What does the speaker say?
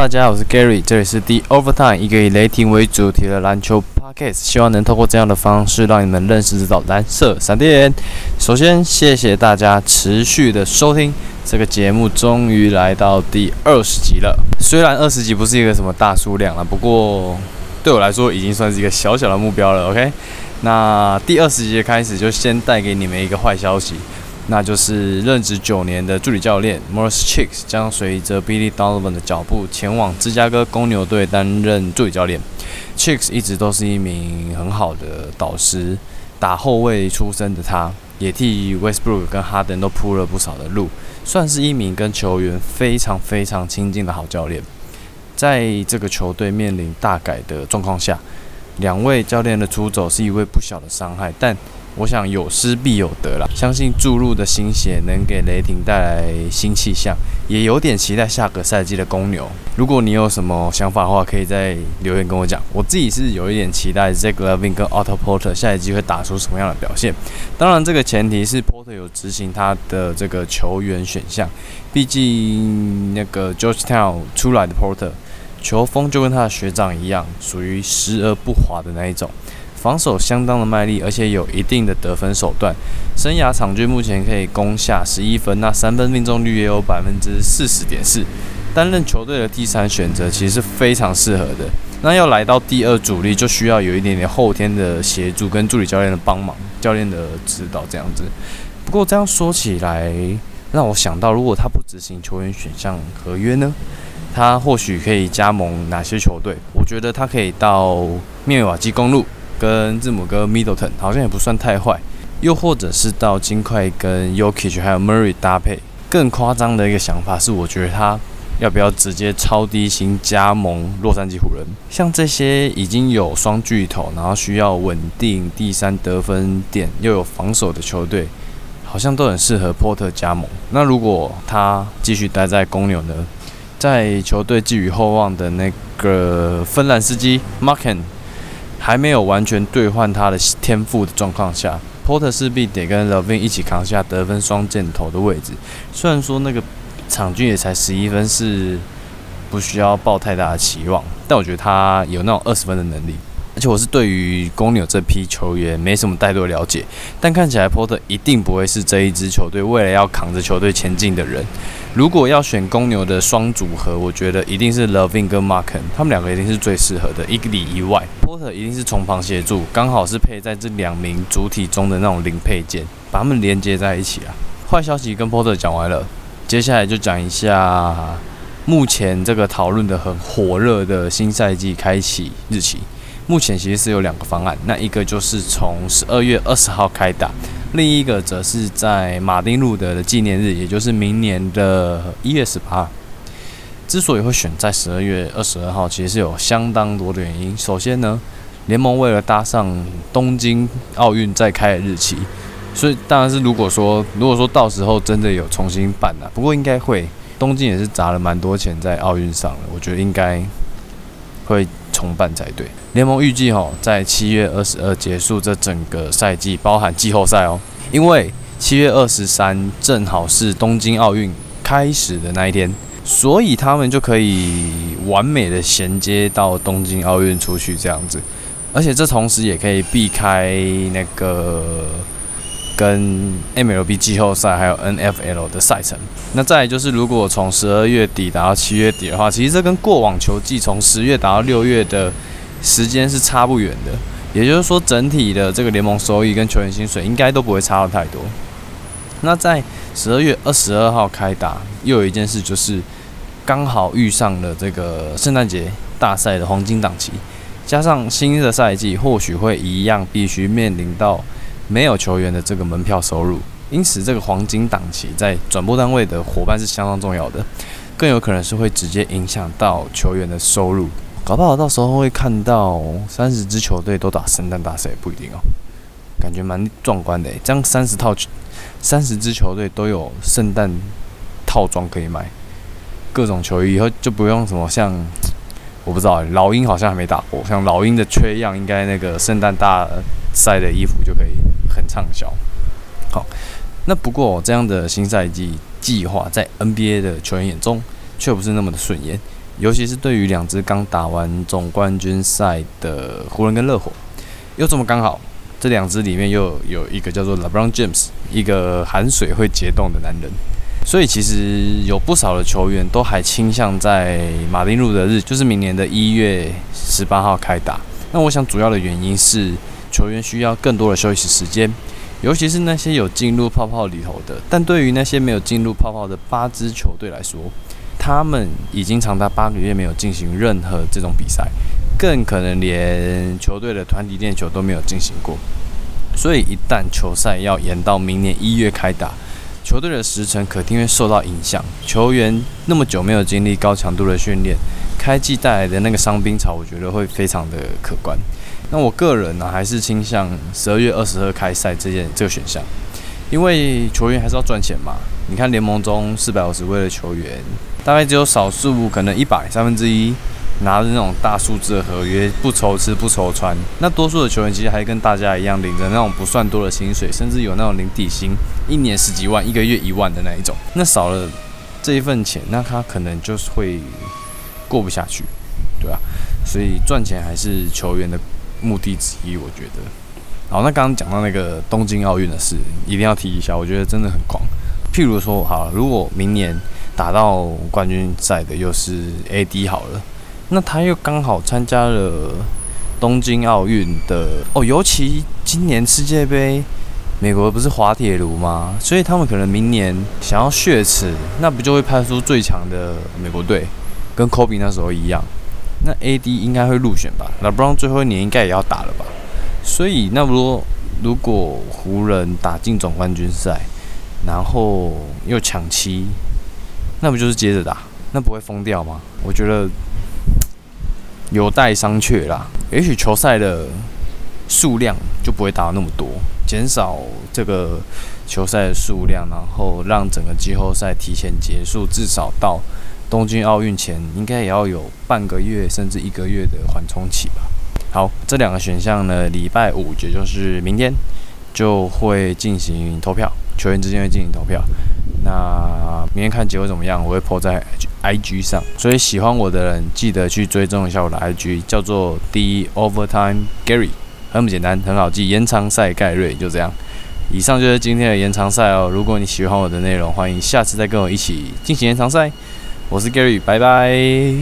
大家好，我是 Gary，这里是 The Overtime，一个以雷霆为主题的篮球 podcast，希望能透过这样的方式让你们认识到蓝色闪电。首先，谢谢大家持续的收听，这个节目终于来到第二十集了。虽然二十集不是一个什么大数量了，不过对我来说已经算是一个小小的目标了。OK，那第二十集开始就先带给你们一个坏消息。那就是任职九年的助理教练 Morris Chicks 将随着 Billy Donovan 的脚步前往芝加哥公牛队担任助理教练。Chicks 一直都是一名很好的导师，打后卫出身的他，也替 Westbrook 跟哈登都铺了不少的路，算是一名跟球员非常非常亲近的好教练。在这个球队面临大改的状况下，两位教练的出走是一位不小的伤害，但。我想有失必有得啦，相信注入的新血能给雷霆带来新气象，也有点期待下个赛季的公牛。如果你有什么想法的话，可以在留言跟我讲。我自己是有一点期待 Zach Levine 跟 Otto Porter 下一季会打出什么样的表现。当然，这个前提是 Porter 有执行他的这个球员选项，毕竟那个 Georgetown 出来的 Porter 球风就跟他的学长一样，属于时而不滑的那一种。防守相当的卖力，而且有一定的得分手段。生涯场均目前可以攻下十一分，那三分命中率也有百分之四十点四。担任球队的第三选择，其实是非常适合的。那要来到第二主力，就需要有一点点后天的协助跟助理教练的帮忙，教练的指导这样子。不过这样说起来，让我想到，如果他不执行球员选项合约呢？他或许可以加盟哪些球队？我觉得他可以到密瓦基公路。跟字母哥 Middleton 好像也不算太坏，又或者是到金块跟 Yokic 还有 Murray 搭配。更夸张的一个想法是，我觉得他要不要直接超低薪加盟洛杉矶湖人？像这些已经有双巨头，然后需要稳定第三得分点又有防守的球队，好像都很适合波特加盟。那如果他继续待在公牛呢？在球队寄予厚望的那个芬兰司机 Marken。还没有完全兑换他的天赋的状况下，Porter 势必得跟拉芬一起扛下得分双箭头的位置。虽然说那个场均也才十一分，是不需要抱太大的期望，但我觉得他有那种二十分的能力。而且我是对于公牛这批球员没什么太多了解，但看起来 Porter 一定不会是这一支球队未来要扛着球队前进的人。如果要选公牛的双组合，我觉得一定是 Loving 跟 Marken，他们两个一定是最适合的。一个里一外，Porter 一定是从旁协助，刚好是配在这两名主体中的那种零配件，把他们连接在一起啊。坏消息跟 Porter 讲完了，接下来就讲一下目前这个讨论的很火热的新赛季开启日期。目前其实是有两个方案，那一个就是从十二月二十号开打，另一个则是在马丁路德的纪念日，也就是明年的一月十八。之所以会选在十二月二十二号，其实是有相当多的原因。首先呢，联盟为了搭上东京奥运再开的日期，所以当然是如果说如果说到时候真的有重新办了，不过应该会，东京也是砸了蛮多钱在奥运上了，我觉得应该会。重办才对。联盟预计哈，在七月二十二结束这整个赛季，包含季后赛哦。因为七月二十三正好是东京奥运开始的那一天，所以他们就可以完美的衔接到东京奥运出去这样子。而且这同时也可以避开那个。跟 MLB 季后赛还有 NFL 的赛程，那再就是，如果从十二月底打到七月底的话，其实这跟过往球季从十月打到六月的时间是差不远的。也就是说，整体的这个联盟收益跟球员薪水应该都不会差到太多。那在十二月二十二号开打，又有一件事就是，刚好遇上了这个圣诞节大赛的黄金档期，加上新的赛季或许会一样必须面临到。没有球员的这个门票收入，因此这个黄金档期在转播单位的伙伴是相当重要的，更有可能是会直接影响到球员的收入，搞不好到时候会看到三十支球队都打圣诞大赛，不一定哦，感觉蛮壮观的。这样三十套三十支球队都有圣诞套装可以买，各种球衣以后就不用什么像我不知道老鹰好像还没打过，像老鹰的缺样应该那个圣诞大赛的衣服就可以。很畅销，好，那不过这样的新赛季计划在 NBA 的球员眼中却不是那么的顺眼，尤其是对于两支刚打完总冠军赛的湖人跟热火，又这么刚好，这两支里面又有一个叫做 LeBron James，一个含水会结冻的男人，所以其实有不少的球员都还倾向在马丁路的日，就是明年的一月十八号开打。那我想主要的原因是球员需要更多的休息时间，尤其是那些有进入泡泡里头的，但对于那些没有进入泡泡的八支球队来说。他们已经长达八个月没有进行任何这种比赛，更可能连球队的团体练球都没有进行过。所以，一旦球赛要延到明年一月开打，球队的时程肯定会受到影响。球员那么久没有经历高强度的训练，开季带来的那个伤兵潮，我觉得会非常的可观。那我个人呢，还是倾向十二月二十二开赛这件这个选项，因为球员还是要赚钱嘛。你看联盟中四百五十位的球员。大概只有少数，可能一百三分之一拿着那种大数字的合约，不愁吃不愁穿。那多数的球员其实还跟大家一样，领着那种不算多的薪水，甚至有那种零底薪，一年十几万，一个月一万的那一种。那少了这一份钱，那他可能就是会过不下去，对吧？所以赚钱还是球员的目的之一，我觉得。好，那刚刚讲到那个东京奥运的事，一定要提一下，我觉得真的很狂。譬如说，好，如果明年。打到冠军赛的又是 AD 好了，那他又刚好参加了东京奥运的哦，尤其今年世界杯，美国不是滑铁卢吗？所以他们可能明年想要血耻，那不就会派出最强的美国队，跟 Kobe 那时候一样，那 AD 应该会入选吧？那 bron 最后一年应该也要打了吧？所以那如如果湖人打进总冠军赛，然后又抢七。那不就是接着打？那不会疯掉吗？我觉得有待商榷啦。也许球赛的数量就不会打那么多，减少这个球赛的数量，然后让整个季后赛提前结束，至少到东京奥运前，应该也要有半个月甚至一个月的缓冲期吧。好，这两个选项呢，礼拜五也就是明天就会进行投票，球员之间会进行投票。那明天看结果怎么样，我会 po 在 IG 上，所以喜欢我的人记得去追踪一下我的 IG，叫做 The Overtime Gary，很简单，很好记，延长赛盖瑞就这样。以上就是今天的延长赛哦。如果你喜欢我的内容，欢迎下次再跟我一起进行延长赛。我是 Gary，拜拜。